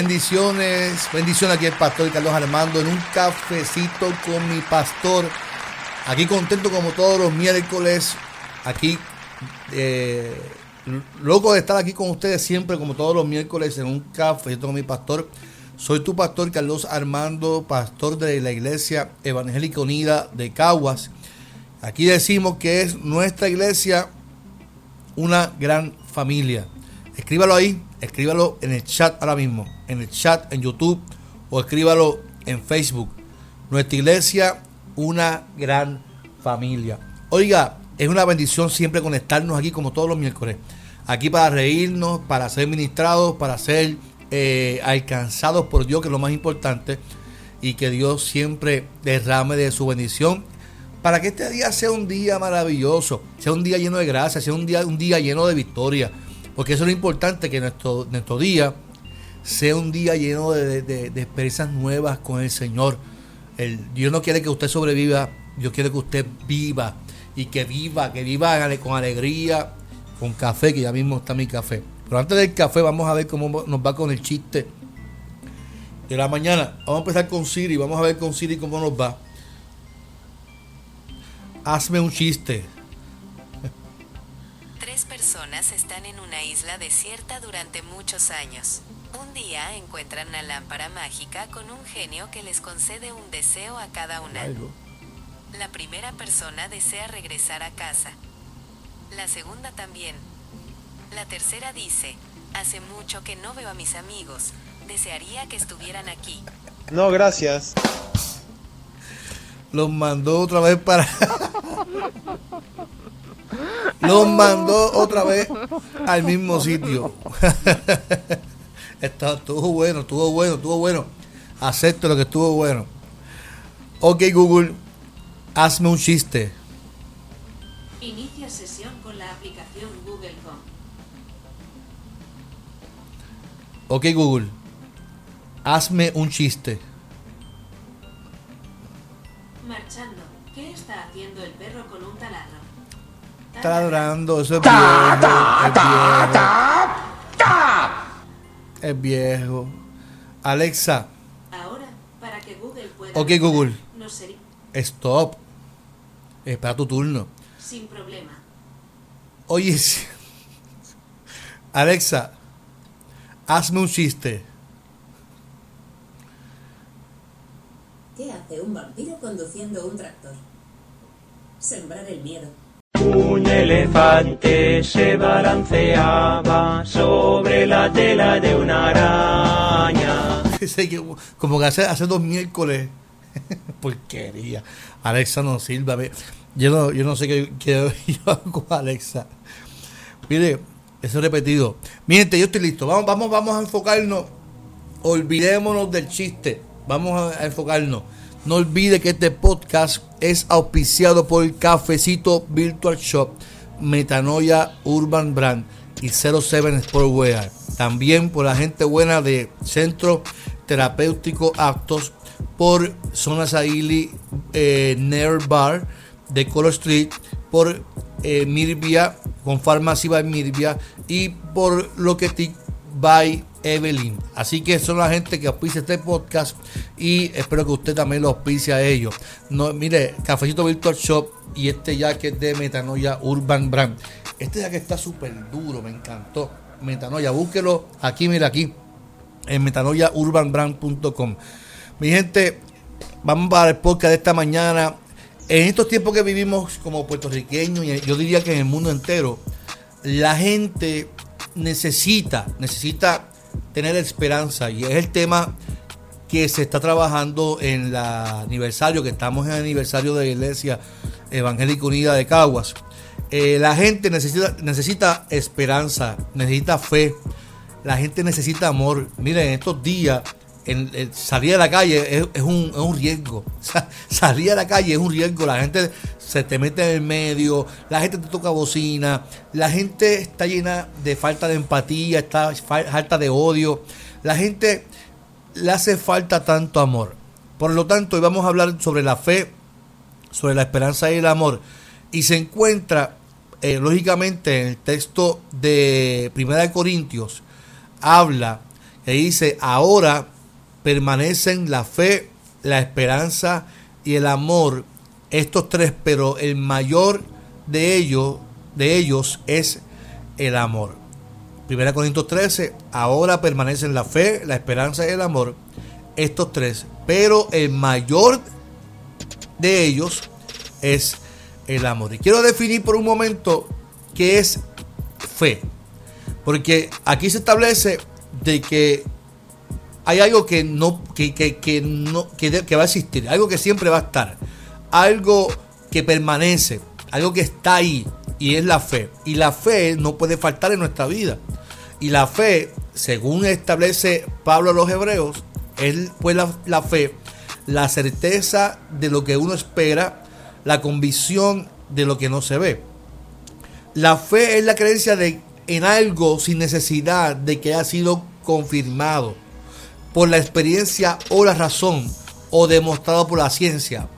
Bendiciones, bendiciones aquí el pastor Carlos Armando en un cafecito con mi pastor. Aquí contento como todos los miércoles, aquí eh, loco de estar aquí con ustedes siempre como todos los miércoles en un cafecito con mi pastor. Soy tu pastor Carlos Armando, pastor de la Iglesia Evangélica Unida de Caguas. Aquí decimos que es nuestra iglesia una gran familia. Escríbalo ahí, escríbalo en el chat ahora mismo, en el chat en YouTube o escríbalo en Facebook. Nuestra iglesia, una gran familia. Oiga, es una bendición siempre conectarnos aquí como todos los miércoles. Aquí para reírnos, para ser ministrados, para ser eh, alcanzados por Dios, que es lo más importante. Y que Dios siempre derrame de su bendición para que este día sea un día maravilloso, sea un día lleno de gracia, sea un día, un día lleno de victoria. Porque eso es lo importante, que nuestro, día sea un día lleno de, de, experiencias nuevas con el Señor. Dios no quiere que usted sobreviva, Dios quiere que usted viva y que viva, que viva con alegría, con café, que ya mismo está mi café. Pero antes del café vamos a ver cómo nos va con el chiste de la mañana. Vamos a empezar con Siri, vamos a ver con Siri cómo nos va. Hazme un chiste personas están en una isla desierta durante muchos años. Un día encuentran una lámpara mágica con un genio que les concede un deseo a cada una. La primera persona desea regresar a casa. La segunda también. La tercera dice, hace mucho que no veo a mis amigos. Desearía que estuvieran aquí. No, gracias. Los mandó otra vez para... Los mandó otra vez al mismo sitio. estuvo bueno, estuvo bueno, estuvo bueno. Acepto lo que estuvo bueno. Ok, Google, hazme un chiste. Inicia sesión con la aplicación Google Home. Ok, Google, hazme un chiste. Está ladrando, eso es viejo. Es viejo. Alexa. Ahora, para que Google pueda. Ok, Google. Stop. Espera tu turno. Sin problema. Oye, Alexa, hazme un chiste. ¿Qué hace un vampiro conduciendo un tractor? Sembrar el miedo. Un elefante se balanceaba sobre la tela de una araña. Como que hace, hace dos miércoles. Porquería. Alexa no sirve. Yo no, yo no sé qué, yo hago con Alexa. Mire, eso repetido. Miren, yo estoy listo. Vamos, vamos, vamos a enfocarnos. Olvidémonos del chiste. Vamos a enfocarnos. No olvide que este podcast es auspiciado por el Cafecito Virtual Shop, Metanoia Urban Brand y 07 Sportwear. También por la gente buena de Centro Terapéutico Actos, por Zona Saili eh, Nair Bar de Color Street, por eh, Mirvia, con Farmacia by Mirvia y por Loquetic by Evelyn. Así que son la gente que auspicia este podcast y espero que usted también lo auspicie a ellos. No, mire, Cafecito Virtual Shop y este jacket de Metanoia Urban Brand. Este jacket está súper duro, me encantó. Metanoia, búsquelo aquí, mira aquí, en metanoiaurbanbrand.com. Mi gente, vamos para el podcast de esta mañana. En estos tiempos que vivimos como puertorriqueños, y yo diría que en el mundo entero, la gente necesita, necesita tener esperanza y es el tema que se está trabajando en el aniversario, que estamos en el aniversario de la Iglesia Evangélica Unida de Caguas. Eh, la gente necesita, necesita esperanza, necesita fe, la gente necesita amor. Miren, en estos días en, en- salir a la calle es, un, es un riesgo. salir a la calle es un riesgo. La gente se te mete en el medio, la gente te toca bocina, la gente está llena de falta de empatía, está fa- falta de odio. La gente le hace falta tanto amor. Por lo tanto, hoy vamos a hablar sobre la fe, sobre la esperanza y el amor. Y se encuentra, eh, lógicamente, en el texto de Primera de Corintios, habla que dice, ahora permanecen la fe, la esperanza y el amor, estos tres, pero el mayor de ellos, de ellos es el amor. Primera Corintios 13, ahora permanecen la fe, la esperanza y el amor, estos tres, pero el mayor de ellos es el amor. Y quiero definir por un momento qué es fe. Porque aquí se establece de que hay algo que no, que, que, que no, que, que va a existir, algo que siempre va a estar, algo que permanece, algo que está ahí, y es la fe. Y la fe no puede faltar en nuestra vida. Y la fe, según establece Pablo a los hebreos, es pues la, la fe, la certeza de lo que uno espera, la convicción de lo que no se ve. La fe es la creencia de, en algo sin necesidad de que haya sido confirmado por la experiencia o la razón o demostrado por la ciencia.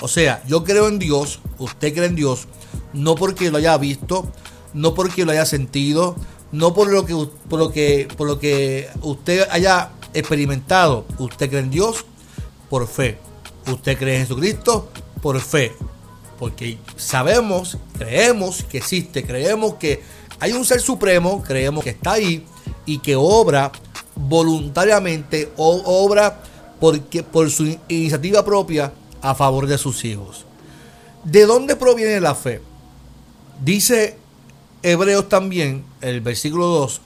O sea, yo creo en Dios, usted cree en Dios, no porque lo haya visto, no porque lo haya sentido, no por lo que por lo que por lo que usted haya experimentado. Usted cree en Dios por fe. Usted cree en Jesucristo por fe. Porque sabemos, creemos que existe, creemos que hay un ser supremo, creemos que está ahí y que obra voluntariamente o obra porque, por su iniciativa propia a favor de sus hijos. ¿De dónde proviene la fe? Dice Hebreos también, el versículo 2,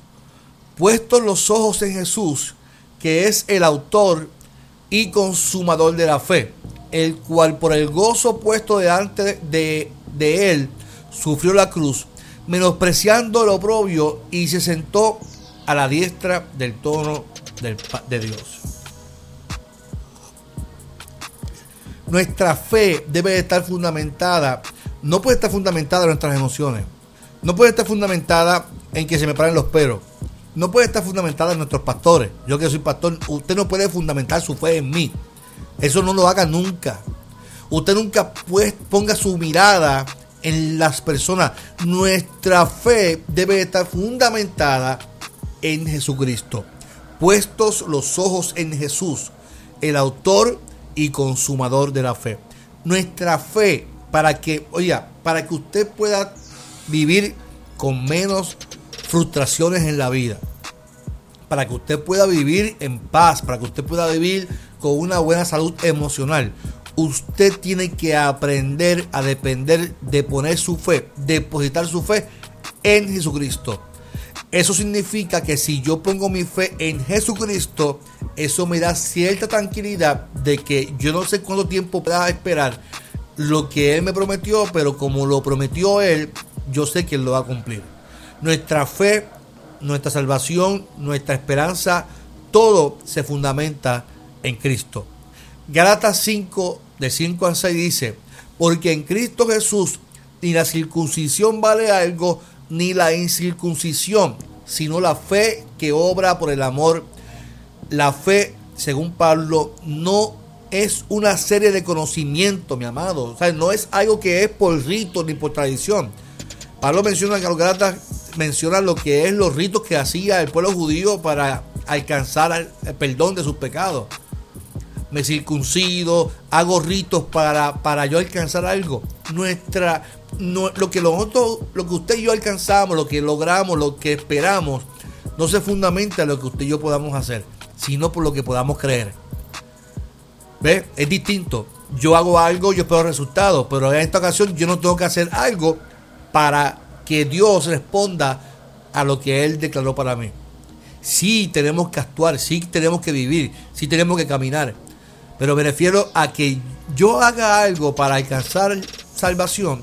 puestos los ojos en Jesús, que es el autor y consumador de la fe, el cual por el gozo puesto delante de, de él sufrió la cruz, menospreciando el oprobio y se sentó a la diestra del Pa- de Dios. Nuestra fe debe estar fundamentada, no puede estar fundamentada en nuestras emociones, no puede estar fundamentada en que se me paren los pelos, no puede estar fundamentada en nuestros pastores. Yo que soy pastor, usted no puede fundamentar su fe en mí. Eso no lo haga nunca. Usted nunca pues, ponga su mirada en las personas. Nuestra fe debe estar fundamentada en Jesucristo. Puestos los ojos en Jesús, el autor y consumador de la fe. Nuestra fe para que, oiga, para que usted pueda vivir con menos frustraciones en la vida. Para que usted pueda vivir en paz, para que usted pueda vivir con una buena salud emocional. Usted tiene que aprender a depender de poner su fe, depositar su fe en Jesucristo. Eso significa que si yo pongo mi fe en Jesucristo, eso me da cierta tranquilidad de que yo no sé cuánto tiempo pueda esperar lo que Él me prometió, pero como lo prometió Él, yo sé que Él lo va a cumplir. Nuestra fe, nuestra salvación, nuestra esperanza, todo se fundamenta en Cristo. Gálatas 5, de 5 al 6 dice, porque en Cristo Jesús ni la circuncisión vale algo, ni la incircuncisión, sino la fe que obra por el amor. La fe, según Pablo, no es una serie de conocimientos, mi amado. O sea, no es algo que es por rito ni por tradición. Pablo menciona que los Gálatas menciona lo que es los ritos que hacía el pueblo judío para alcanzar el perdón de sus pecados. Me circuncido, hago ritos para, para yo alcanzar algo. Nuestra, no, lo que nosotros, lo que usted y yo alcanzamos, lo que logramos, lo que esperamos, no se fundamenta en lo que usted y yo podamos hacer, sino por lo que podamos creer. ¿Ve? Es distinto. Yo hago algo, yo espero resultados, pero en esta ocasión yo no tengo que hacer algo para que Dios responda a lo que Él declaró para mí. Sí tenemos que actuar, sí tenemos que vivir, sí tenemos que caminar. Pero me refiero a que yo haga algo para alcanzar salvación,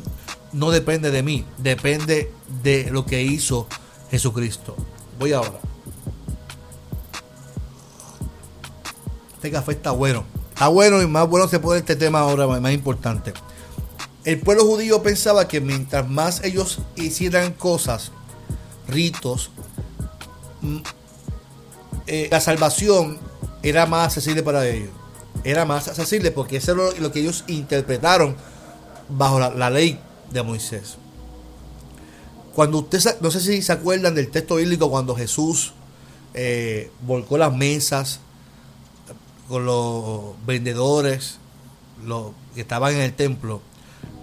no depende de mí, depende de lo que hizo Jesucristo. Voy ahora. Este café está bueno. Está bueno y más bueno se puede este tema ahora, más importante. El pueblo judío pensaba que mientras más ellos hicieran cosas, ritos, mm, eh, la salvación era más accesible para ellos. Era más accesible porque eso es lo, que ellos interpretaron bajo la, ley de Moisés. Cuando usted, no sé si se acuerdan del texto bíblico cuando Jesús eh, volcó las mesas con los vendedores los que estaban en el templo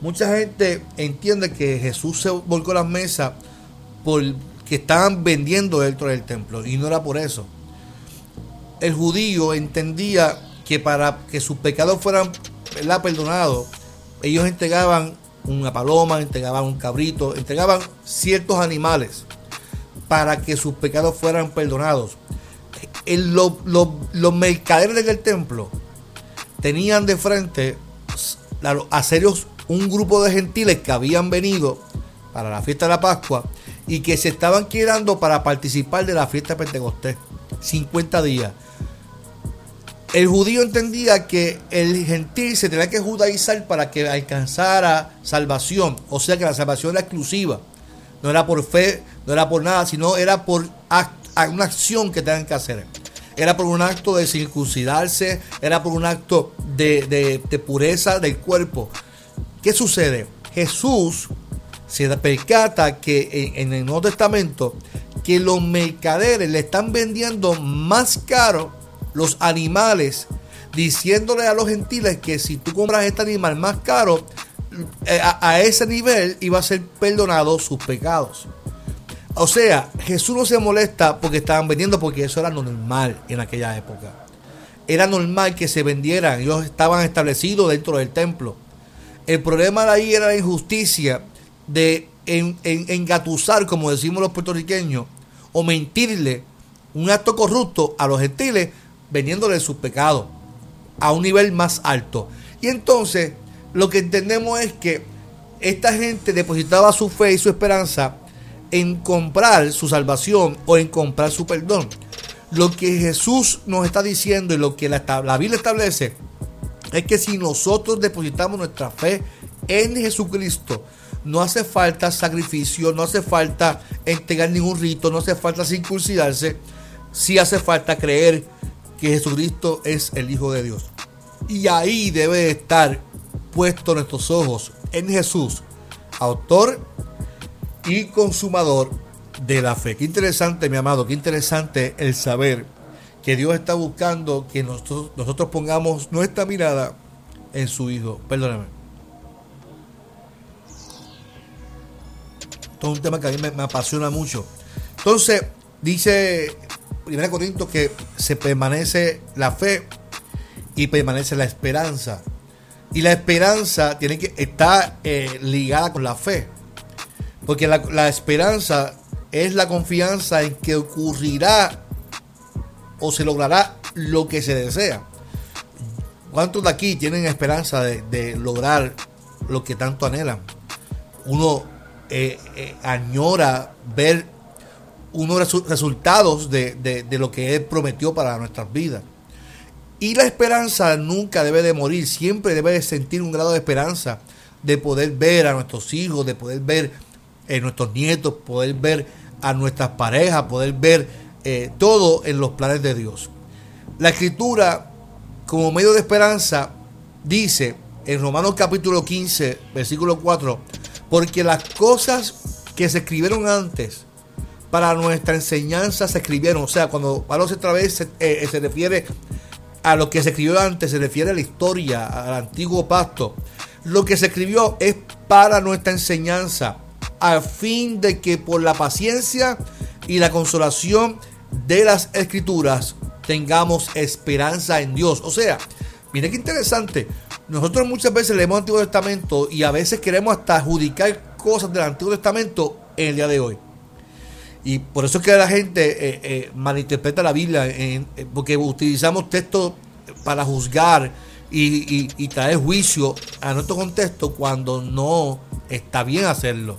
Mucha gente entiende que Jesús se volcó las mesas porque estaban vendiendo dentro del templo y no era por eso. El judío entendía que para que sus pecados fueran perdonados, ellos entregaban una paloma, entregaban un cabrito, entregaban ciertos animales para que sus pecados fueran perdonados. los mercaderes del templo tenían de frente a serios un grupo de gentiles que habían venido para la fiesta de la Pascua y que se estaban quedando para participar de la fiesta de Pentecostés. 50 días. El judío entendía que el gentil se tenía que judaizar para que alcanzara salvación. O sea que la salvación era exclusiva. No era por fe, no era por nada, sino era por una acción que tenían que hacer. Era por un acto de circuncidarse, era por un acto de pureza del cuerpo. ¿Qué sucede? Jesús se percata que en, el Nuevo Testamento que los mercaderes le están vendiendo más caro los animales, diciéndole a los gentiles que si tú compras este animal más caro, eh, a, ese nivel iba a ser perdonado sus pecados. O sea, Jesús no se molesta porque estaban vendiendo, porque eso era normal en aquella época. Era normal que se vendieran, ellos estaban establecidos dentro del templo. El problema de ahí era la injusticia de engatusar, como decimos los puertorriqueños, o mentirle un acto corrupto a los gentiles vendiéndole sus pecados a un nivel más alto. Y entonces lo que entendemos es que esta gente depositaba su fe y su esperanza en comprar su salvación o en comprar su perdón. Lo que Jesús nos está diciendo y lo que la, la Biblia establece es que si nosotros depositamos nuestra fe en Jesucristo, no hace falta sacrificio, no hace falta entregar ningún rito, no hace falta circuncidarse, sí hace falta creer que Jesucristo es el Hijo de Dios. Y ahí debe estar puestos nuestros ojos en Jesús, autor y consumador de la fe. Qué interesante, mi amado, qué interesante el saber que Dios está buscando que nosotros, nosotros pongamos nuestra mirada en su Hijo. Perdóname. Esto es un tema que a mí me, apasiona mucho. Entonces, dice 1 Corintios que se permanece la fe y permanece la esperanza. Y la esperanza tiene que estar eh, ligada con la fe. Porque la, esperanza es la confianza en que ocurrirá o se logrará lo que se desea. ¿Cuántos de aquí tienen esperanza de, lograr lo que tanto anhelan? Uno eh, eh, añora ver unos resultados de, de, lo que Él prometió para nuestras vidas. Y la esperanza nunca debe de morir, siempre debe de sentir un grado de esperanza de poder ver a nuestros hijos, de poder ver a eh, nuestros nietos, poder ver a nuestras parejas, poder ver eh, todo en los planes de Dios. La escritura, como medio de esperanza, dice en Romanos capítulo 15, versículo 4, porque las cosas que se escribieron antes para nuestra enseñanza se escribieron. O sea, cuando Pablo otra vez se, eh, se refiere a lo que se escribió antes, se refiere a la historia, al antiguo pacto. Lo que se escribió es para nuestra enseñanza, a fin de que por la paciencia y la consolación de las escrituras tengamos esperanza en Dios. O sea, mire qué interesante. Nosotros muchas veces leemos el Antiguo Testamento y a veces queremos hasta adjudicar cosas del Antiguo Testamento en el día de hoy. Y por eso es que la gente eh, eh, malinterpreta la Biblia, porque utilizamos textos para juzgar y, y, traer juicio a nuestro contexto cuando no está bien hacerlo.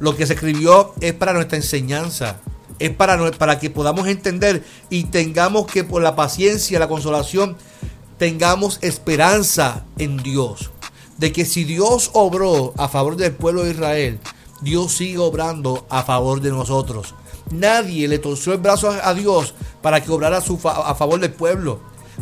Lo que se escribió es para nuestra enseñanza, es para, para que podamos entender y tengamos que por la paciencia, la consolación, tengamos esperanza en Dios. De que si Dios obró a favor del pueblo de Israel, Dios sigue obrando a favor de nosotros. Nadie le torció el brazo a Dios para que obrara a favor del pueblo.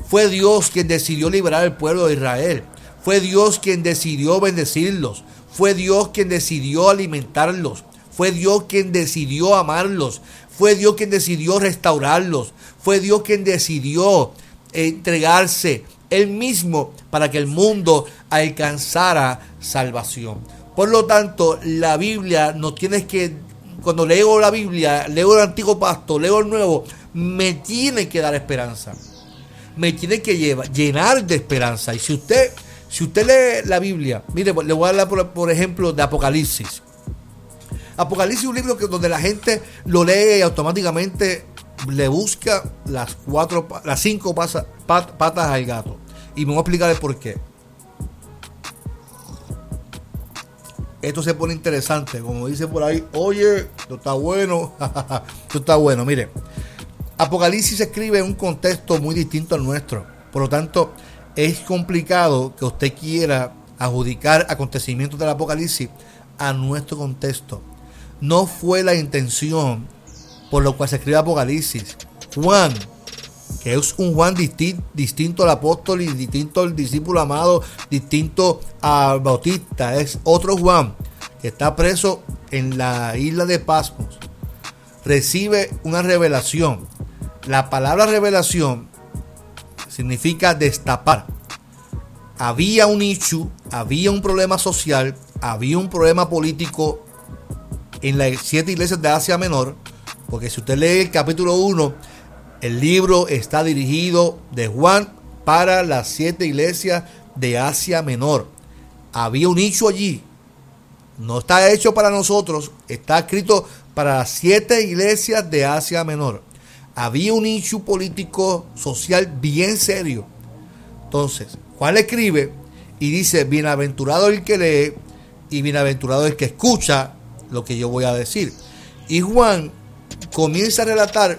Fue Dios quien decidió liberar al pueblo de Israel. Fue Dios quien decidió bendecirlos. Fue Dios quien decidió alimentarlos. Fue Dios quien decidió amarlos. Fue Dios quien decidió restaurarlos. Fue Dios quien decidió entregarse él mismo para que el mundo alcanzara salvación. Por lo tanto, la Biblia nos tiene que, cuando leo la Biblia, leo el antiguo pacto, leo el nuevo, me tiene que dar esperanza. Me tiene que llenar de esperanza. Y si usted, si usted lee la Biblia, mire, le voy a hablar por, ejemplo de Apocalipsis. Apocalipsis es un libro que, donde la gente lo lee y automáticamente le busca las cuatro, las cinco patas al gato. Y me voy a explicar el por qué. Esto se pone interesante, como dice por ahí, oye, esto está bueno, esto está bueno, mire. Apocalipsis se escribe en un contexto muy distinto al nuestro. Por lo tanto, es complicado que usted quiera adjudicar acontecimientos del Apocalipsis a nuestro contexto. No fue la intención por lo cual se escribe Apocalipsis. Juan, que es un Juan distinto al apóstol y distinto al discípulo amado, distinto al bautista, es otro Juan que está preso en la isla de Pasmos. Recibe una revelación. La palabra revelación significa destapar. Había un issue, había un problema social, había un problema político en las siete iglesias de Asia Menor, porque si usted lee el capítulo 1, el libro está dirigido de Juan para las siete iglesias de Asia Menor. Había un nicho allí. No está hecho para nosotros, está escrito para las siete iglesias de Asia Menor. Había un nicho político social bien serio. Entonces, Juan le escribe y dice, bienaventurado el que lee y bienaventurado el que escucha lo que yo voy a decir. Y Juan comienza a relatar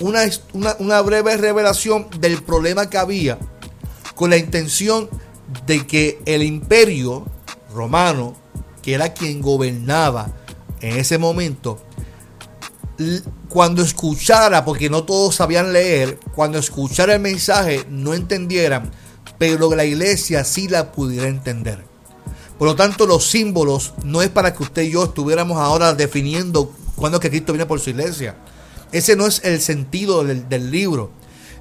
una, una, breve revelación del problema que había con la intención de que el imperio romano, que era quien gobernaba en ese momento, cuando escuchara, porque no todos sabían leer, cuando escuchara el mensaje no entendieran, pero la iglesia sí la pudiera entender. Por lo tanto, los símbolos no es para que usted y yo estuviéramos ahora definiendo cuándo que Cristo viene por su iglesia. Ese no es el sentido del, libro.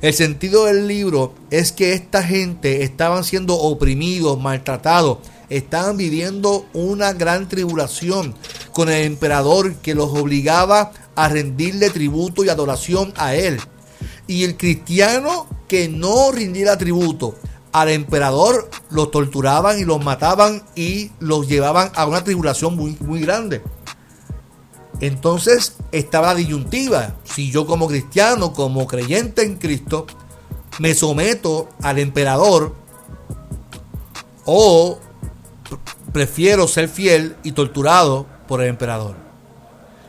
El sentido del libro es que esta gente estaban siendo oprimidos, maltratados, estaban viviendo una gran tribulación con el emperador que los obligaba a rendirle tributo y adoración a él. Y el cristiano que no rindiera tributo al emperador los torturaban y los mataban y los llevaban a una tribulación muy, muy grande. Entonces estaba disyuntiva. Si yo como cristiano, como creyente en Cristo, me someto al emperador o prefiero ser fiel y torturado por el emperador.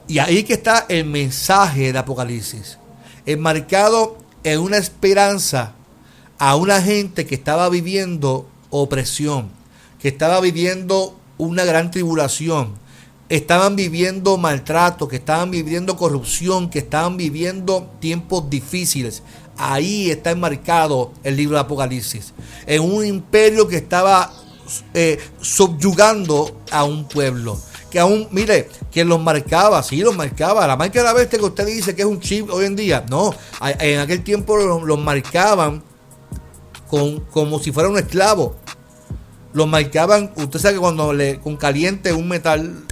Y ahí que está el mensaje del Apocalipsis, enmarcado en una esperanza a una gente que estaba viviendo opresión, que estaba viviendo una gran tribulación, estaban viviendo maltrato, que estaban viviendo corrupción, que estaban viviendo tiempos difíciles. Ahí está enmarcado el libro de Apocalipsis. En un imperio que estaba eh, subyugando a un pueblo. Que aún, mire, que los marcaba, sí, los marcaba. La marca de la bestia que usted dice que es un chip hoy en día. No, en aquel tiempo los, marcaban con, como si fuera un esclavo. Los marcaban, usted sabe que cuando le, con caliente un metal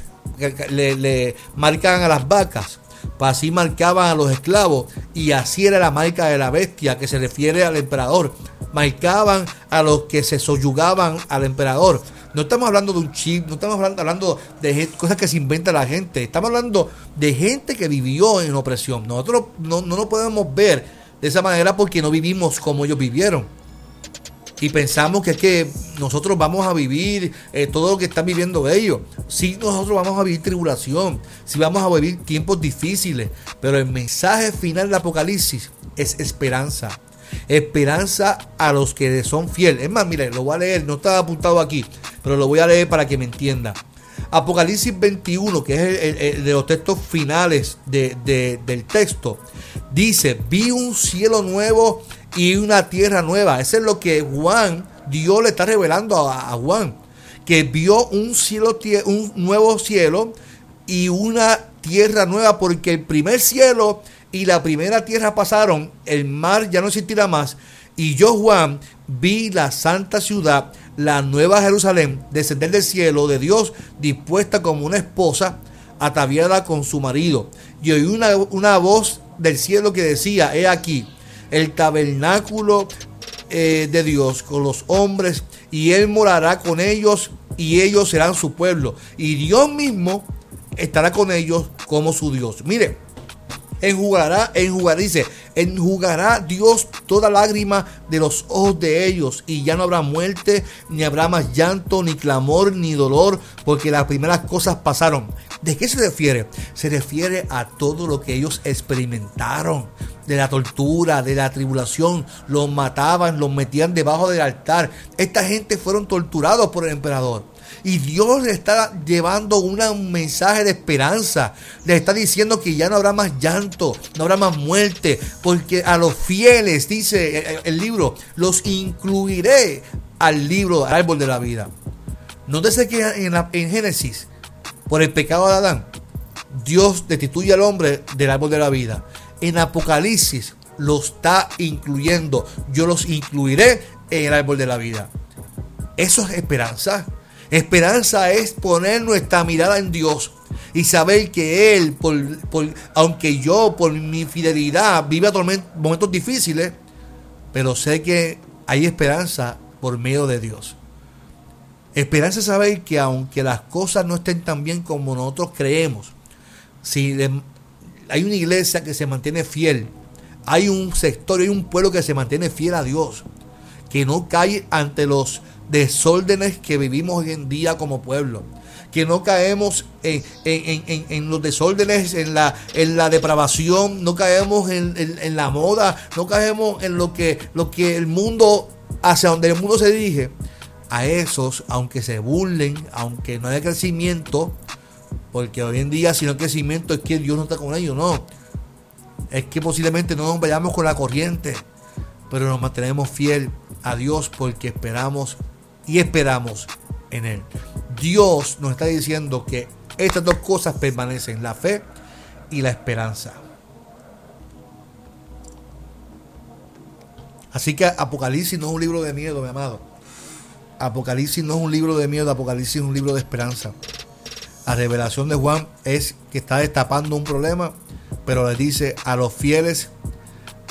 le, le marcaban a las vacas, pues así marcaban a los esclavos y así era la marca de la bestia que se refiere al emperador. Marcaban a los que se soyugaban al emperador. No estamos hablando de un chip, no estamos hablando, de cosas que se inventa la gente. Estamos hablando de gente que vivió en opresión. Nosotros no, no nos podemos ver de esa manera porque no vivimos como ellos vivieron. Y pensamos que es que nosotros vamos a vivir eh, todo lo que están viviendo ellos. Sí, nosotros vamos a vivir tribulación, sí vamos a vivir tiempos difíciles, pero el mensaje final del Apocalipsis es esperanza. Esperanza a los que son fieles. Es más, mire, lo voy a leer, no está apuntado aquí, pero lo voy a leer para que me entienda. Apocalipsis 21, que es el, de los textos finales del texto, dice, vi un cielo nuevo y una tierra nueva. Eso es lo que Juan, Dios le está revelando a, Juan, que vio un cielo, un nuevo cielo y una tierra nueva, porque el primer cielo y la primera tierra pasaron, el mar ya no existirá más. Y yo, Juan, vi la santa ciudad, la nueva Jerusalén, descender del cielo de Dios, dispuesta como una esposa ataviada con su marido. Y oí una, una voz del cielo que decía, he aquí, el tabernáculo eh, de Dios con los hombres, y Él morará con ellos, y ellos serán su pueblo. Y Dios mismo estará con ellos como su Dios. Mire, enjugará, enjugará, dice, enjugará Dios toda lágrima de los ojos de ellos y ya no habrá muerte, ni habrá más llanto, ni clamor, ni dolor, porque las primeras cosas pasaron. ¿De qué se refiere? Se refiere a todo lo que ellos experimentaron, de la tortura, de la tribulación, los mataban, los metían debajo del altar. Esta gente fueron torturados por el emperador. Y Dios le está llevando un mensaje de esperanza. Le está diciendo que ya no habrá más llanto, no habrá más muerte, porque a los fieles, dice el libro, los incluiré al libro, al árbol de la vida. Nótese que en, en Génesis, por el pecado de Adán, Dios destituye al hombre del árbol de la vida. En Apocalipsis lo está incluyendo. Yo los incluiré en el árbol de la vida. Eso es esperanza. Esperanza es poner nuestra mirada en Dios y saber que Él, por, aunque yo por mi fidelidad viva momentos difíciles, pero sé que hay esperanza por medio de Dios. Esperanza es saber que aunque las cosas no estén tan bien como nosotros creemos, si hay una iglesia que se mantiene fiel, hay un sector, hay un pueblo que se mantiene fiel a Dios, que no cae ante los desórdenes que vivimos hoy en día como pueblo. Que no caemos en, los desórdenes, en la, depravación, no caemos en, la moda, no caemos en lo que, lo que el mundo, hacia donde el mundo se dirige. A esos, aunque se burlen, aunque no haya crecimiento, porque hoy en día si no hay crecimiento es que Dios no está con ellos, no. Es que posiblemente no nos vayamos con la corriente, pero nos mantenemos fiel a Dios porque esperamos y esperamos en Él. Dios nos está diciendo que estas dos cosas permanecen, la fe y la esperanza. Así que Apocalipsis no es un libro de miedo, mi amado. Apocalipsis no es un libro de miedo, Apocalipsis es un libro de esperanza. La revelación de Juan es que está destapando un problema, pero le dice a los fieles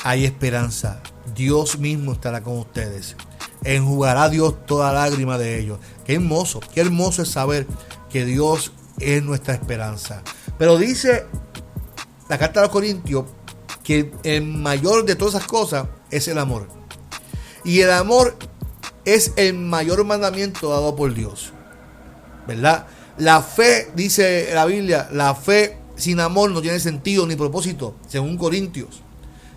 hay esperanza. Dios mismo estará con ustedes enjugará Dios toda lágrima de ellos. Qué hermoso, qué hermoso es saber que Dios es nuestra esperanza. Pero dice la carta de los Corintios que el mayor de todas esas cosas es el amor. Y el amor es el mayor mandamiento dado por Dios. ¿Verdad? La fe, dice la Biblia, la fe sin amor no tiene sentido ni propósito, según Corintios.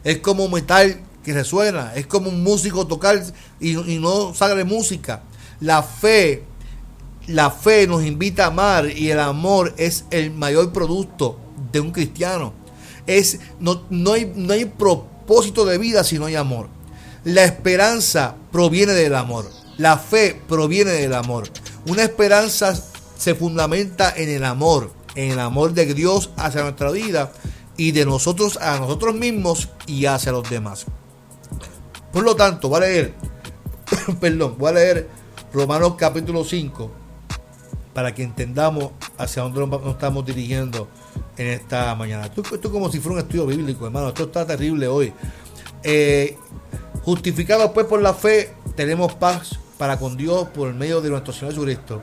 Es como metal que resuena. Es como un músico tocar y, no sale música. La fe, la fe nos invita a amar y el amor es el mayor producto de un cristiano. Es, no, no, hay, no hay propósito de vida si no hay amor. La esperanza proviene del amor. La fe proviene del amor. Una esperanza se fundamenta en el amor, en el amor de Dios hacia nuestra vida y de nosotros a nosotros mismos y hacia los demás. Por lo tanto, voy a leer, perdón, voy a leer Romanos capítulo 5 para que entendamos hacia dónde nos estamos dirigiendo en esta mañana. Esto, es como si fuera un estudio bíblico, hermano. Esto está terrible hoy. Eh, justificados pues por la fe, tenemos paz para con Dios por medio de nuestro Señor Jesucristo,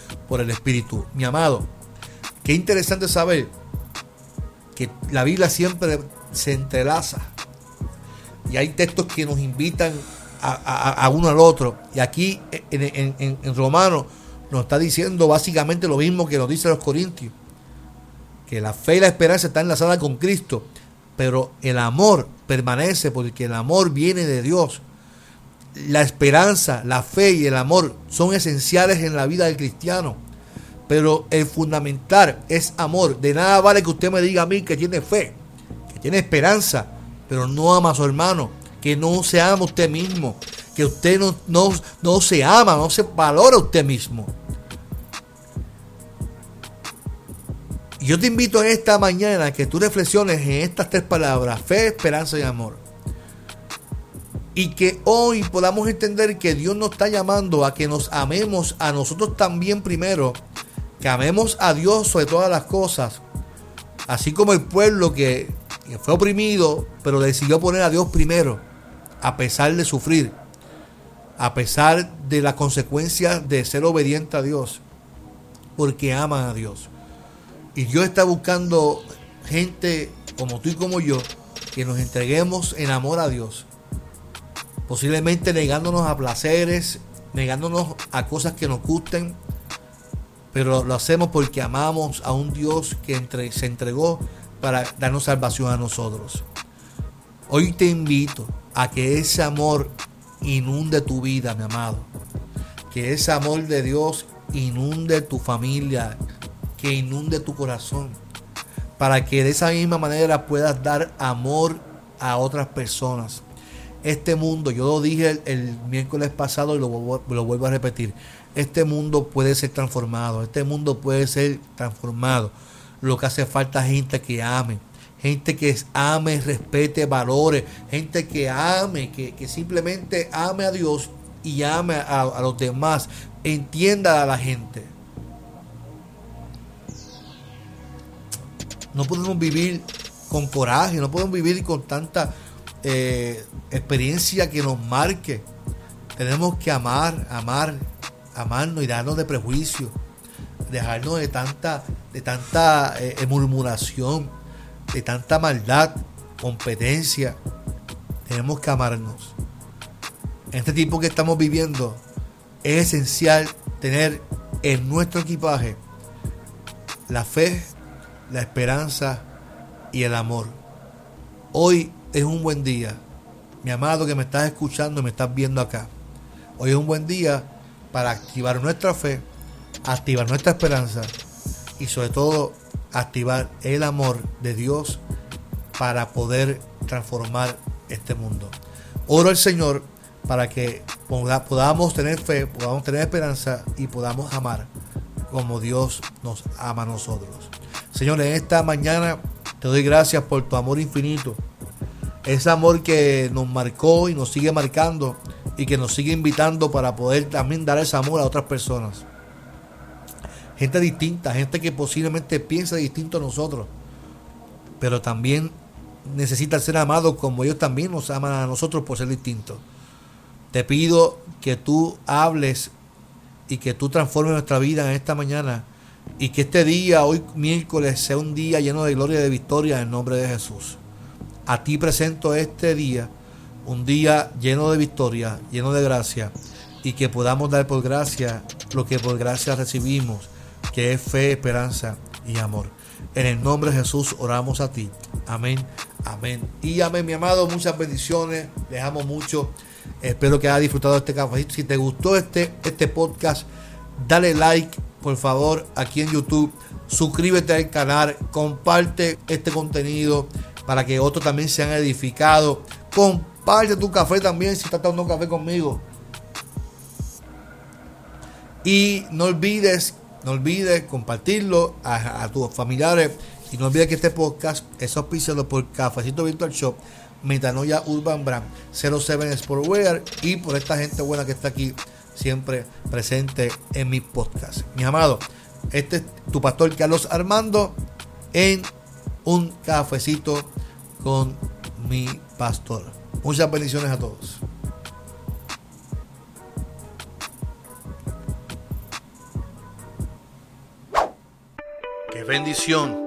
por el Espíritu. Mi amado, qué interesante saber que la Biblia siempre se entrelaza y hay textos que nos invitan a, uno al otro. Y aquí en, en, Romano nos está diciendo básicamente lo mismo que nos dice los Corintios. Que la fe y la esperanza están enlazadas con Cristo. Pero el amor permanece porque el amor viene de Dios. La esperanza, la fe y el amor son esenciales en la vida del cristiano. Pero el fundamental es amor. De nada vale que usted me diga a mí que tiene fe, que tiene esperanza, pero no ama a su hermano que no se ama usted mismo, que usted no, no, se ama, no se valora usted mismo. yo te invito en esta mañana a que tú reflexiones en estas tres palabras, fe, esperanza y amor. Y que hoy podamos entender que Dios nos está llamando a que nos amemos a nosotros también primero, que amemos a Dios sobre todas las cosas, así como el pueblo que, fue oprimido, pero decidió poner a Dios primero a pesar de sufrir, a pesar de las consecuencias de ser obediente a Dios, porque aman a Dios. Y Dios está buscando gente como tú y como yo, que nos entreguemos en amor a Dios. Posiblemente negándonos a placeres, negándonos a cosas que nos gusten, pero lo hacemos porque amamos a un Dios que se entregó para darnos salvación a nosotros. Hoy te invito a que ese amor inunde tu vida, mi amado. Que ese amor de Dios inunde tu familia, que inunde tu corazón. Para que de esa misma manera puedas dar amor a otras personas. Este mundo, yo lo dije el, miércoles pasado y lo, vuelvo a repetir. Este mundo puede ser transformado. Este mundo puede ser transformado. Lo que hace falta es gente que ame gente que ame, respete, valore, gente que ame, que, simplemente ame a Dios y ame a, los demás, entienda a la gente. No podemos vivir con coraje, no podemos vivir con tanta eh, experiencia que nos marque. Tenemos que amar, amar, amarnos y darnos de prejuicio, dejarnos de tanta, de tanta eh, murmuración de tanta maldad, competencia, tenemos que amarnos. En este tiempo que estamos viviendo, es esencial tener en nuestro equipaje la fe, la esperanza y el amor. Hoy es un buen día. Mi amado que me estás escuchando, me estás viendo acá. Hoy es un buen día para activar nuestra fe, activar nuestra esperanza y sobre todo activar el amor de Dios para poder transformar este mundo. Oro al Señor para que podamos tener fe, podamos tener esperanza y podamos amar como Dios nos ama a nosotros. Señor, en esta mañana te doy gracias por tu amor infinito. Ese amor que nos marcó y nos sigue marcando y que nos sigue invitando para poder también dar ese amor a otras personas gente distinta, gente que posiblemente piensa distinto a nosotros, pero también necesita ser amado como ellos también nos aman a nosotros por ser distintos. Te pido que tú hables y que tú transformes nuestra vida en esta mañana y que este día, hoy miércoles, sea un día lleno de gloria y de victoria en nombre de Jesús. A ti presento este día, un día lleno de victoria, lleno de gracia, y que podamos dar por gracia lo que por gracia recibimos que es fe, esperanza y amor. En el nombre de Jesús oramos a ti. Amén, amén. Y amén, mi amado. Muchas bendiciones. Les amo mucho. Espero que hayas disfrutado este cafecito. Si te gustó este, este podcast, dale like, por favor, aquí en YouTube. Suscríbete al canal. Comparte este contenido para que otros también sean edificados. Comparte tu café también si estás tomando café conmigo. Y no olvides no olvides compartirlo a, tus familiares. Y no olvides que este podcast es auspiciado por Cafecito Virtual Shop, Metanoia Urban Brand, 07 Sportwear y por esta gente buena que está aquí siempre presente en mi podcast. Mis amados, este es tu pastor Carlos Armando en un cafecito con mi pastor. Muchas bendiciones a todos. Qué bendición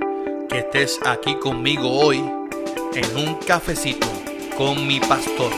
que estés aquí conmigo hoy en un cafecito con mi pastor.